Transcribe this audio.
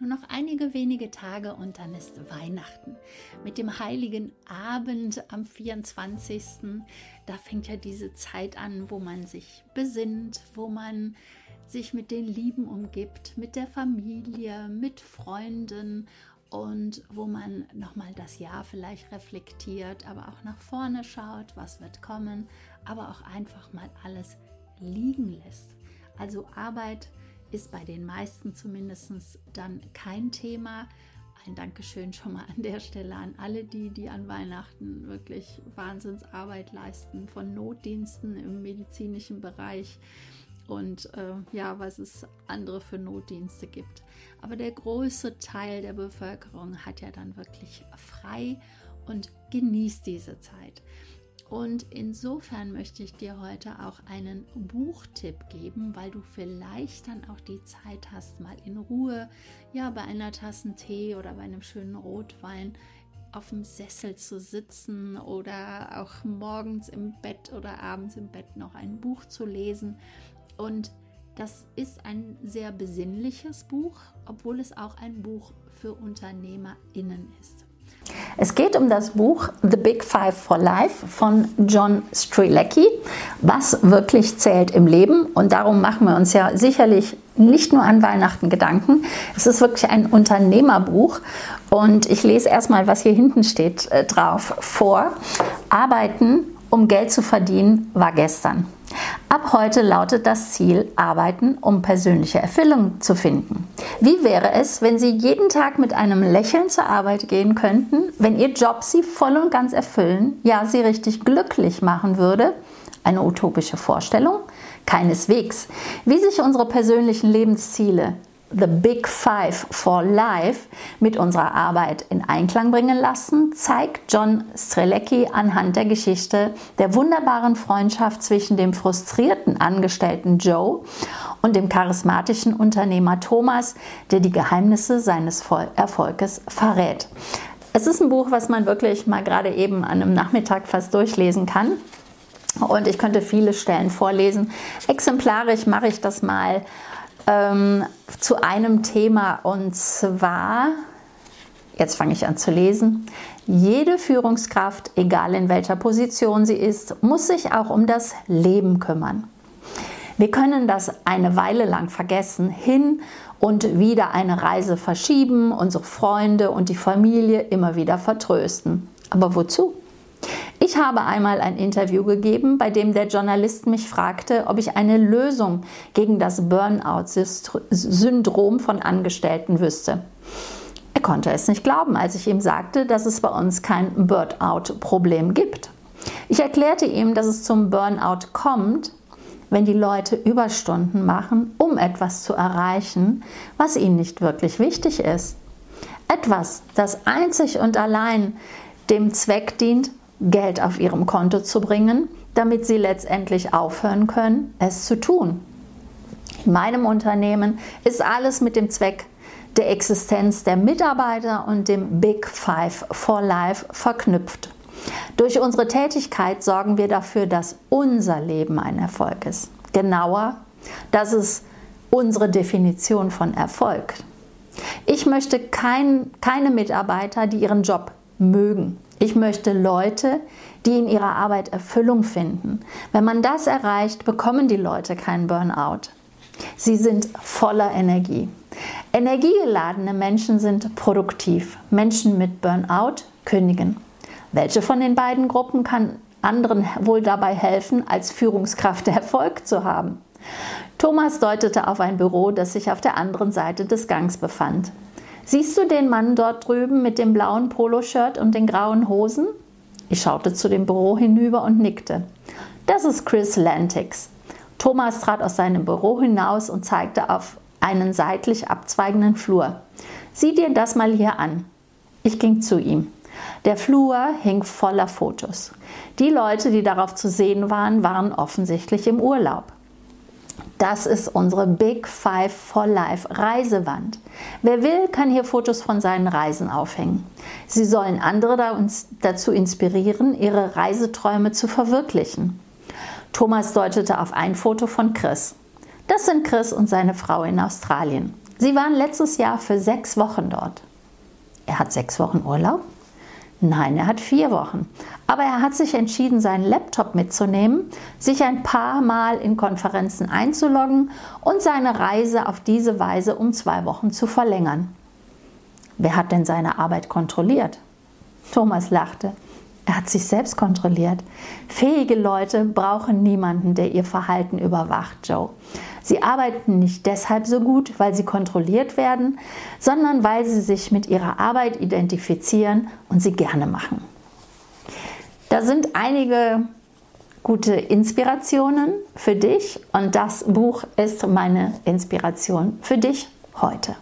Nur noch einige wenige Tage und dann ist Weihnachten. Mit dem heiligen Abend am 24. Da fängt ja diese Zeit an, wo man sich besinnt, wo man sich mit den Lieben umgibt, mit der Familie, mit Freunden und wo man nochmal das Jahr vielleicht reflektiert, aber auch nach vorne schaut, was wird kommen, aber auch einfach mal alles liegen lässt. Also Arbeit ist bei den meisten zumindest dann kein Thema. Ein Dankeschön schon mal an der Stelle an alle die, die an Weihnachten wirklich Wahnsinnsarbeit leisten, von Notdiensten im medizinischen Bereich und äh, ja, was es andere für Notdienste gibt. Aber der größte Teil der Bevölkerung hat ja dann wirklich frei und genießt diese Zeit. Und insofern möchte ich dir heute auch einen Buchtipp geben, weil du vielleicht dann auch die Zeit hast, mal in Ruhe, ja, bei einer Tasse Tee oder bei einem schönen Rotwein auf dem Sessel zu sitzen oder auch morgens im Bett oder abends im Bett noch ein Buch zu lesen. Und das ist ein sehr besinnliches Buch, obwohl es auch ein Buch für UnternehmerInnen ist. Es geht um das Buch The Big Five for Life von John Strilecki, was wirklich zählt im Leben. Und darum machen wir uns ja sicherlich nicht nur an Weihnachten Gedanken. Es ist wirklich ein Unternehmerbuch. Und ich lese erstmal, was hier hinten steht, äh, drauf vor. Arbeiten, um Geld zu verdienen, war gestern. Ab heute lautet das Ziel Arbeiten, um persönliche Erfüllung zu finden. Wie wäre es, wenn Sie jeden Tag mit einem Lächeln zur Arbeit gehen könnten, wenn Ihr Job Sie voll und ganz erfüllen, ja, Sie richtig glücklich machen würde? Eine utopische Vorstellung? Keineswegs. Wie sich unsere persönlichen Lebensziele The Big Five for Life mit unserer Arbeit in Einklang bringen lassen, zeigt John Strelecki anhand der Geschichte der wunderbaren Freundschaft zwischen dem frustrierten Angestellten Joe und dem charismatischen Unternehmer Thomas, der die Geheimnisse seines Erfolges verrät. Es ist ein Buch, was man wirklich mal gerade eben an einem Nachmittag fast durchlesen kann. Und ich könnte viele Stellen vorlesen. Exemplarisch mache ich das mal ähm, zu einem Thema und zwar, jetzt fange ich an zu lesen, jede Führungskraft, egal in welcher Position sie ist, muss sich auch um das Leben kümmern. Wir können das eine Weile lang vergessen, hin und wieder eine Reise verschieben, unsere Freunde und die Familie immer wieder vertrösten. Aber wozu? Ich habe einmal ein Interview gegeben, bei dem der Journalist mich fragte, ob ich eine Lösung gegen das Burnout-Syndrom von Angestellten wüsste. Er konnte es nicht glauben, als ich ihm sagte, dass es bei uns kein Burnout-Problem gibt. Ich erklärte ihm, dass es zum Burnout kommt, wenn die Leute Überstunden machen, um etwas zu erreichen, was ihnen nicht wirklich wichtig ist. Etwas, das einzig und allein dem Zweck dient, Geld auf ihrem Konto zu bringen, damit sie letztendlich aufhören können, es zu tun. In meinem Unternehmen ist alles mit dem Zweck der Existenz der Mitarbeiter und dem Big Five for Life verknüpft. Durch unsere Tätigkeit sorgen wir dafür, dass unser Leben ein Erfolg ist. Genauer, das ist unsere Definition von Erfolg. Ich möchte kein, keine Mitarbeiter, die ihren Job mögen. Ich möchte Leute, die in ihrer Arbeit Erfüllung finden. Wenn man das erreicht, bekommen die Leute keinen Burnout. Sie sind voller Energie. Energiegeladene Menschen sind produktiv. Menschen mit Burnout kündigen. Welche von den beiden Gruppen kann anderen wohl dabei helfen, als Führungskraft Erfolg zu haben? Thomas deutete auf ein Büro, das sich auf der anderen Seite des Gangs befand. Siehst du den Mann dort drüben mit dem blauen Poloshirt und den grauen Hosen? Ich schaute zu dem Büro hinüber und nickte. Das ist Chris Lantix. Thomas trat aus seinem Büro hinaus und zeigte auf einen seitlich abzweigenden Flur. Sieh dir das mal hier an. Ich ging zu ihm. Der Flur hing voller Fotos. Die Leute, die darauf zu sehen waren, waren offensichtlich im Urlaub. Das ist unsere Big Five for Life Reisewand. Wer will, kann hier Fotos von seinen Reisen aufhängen. Sie sollen andere dazu inspirieren, ihre Reiseträume zu verwirklichen. Thomas deutete auf ein Foto von Chris. Das sind Chris und seine Frau in Australien. Sie waren letztes Jahr für sechs Wochen dort. Er hat sechs Wochen Urlaub? Nein, er hat vier Wochen. Aber er hat sich entschieden, seinen Laptop mitzunehmen, sich ein paar Mal in Konferenzen einzuloggen und seine Reise auf diese Weise um zwei Wochen zu verlängern. Wer hat denn seine Arbeit kontrolliert? Thomas lachte. Er hat sich selbst kontrolliert. Fähige Leute brauchen niemanden, der ihr Verhalten überwacht, Joe. Sie arbeiten nicht deshalb so gut, weil sie kontrolliert werden, sondern weil sie sich mit ihrer Arbeit identifizieren und sie gerne machen. Da sind einige gute Inspirationen für dich und das Buch ist meine Inspiration für dich heute.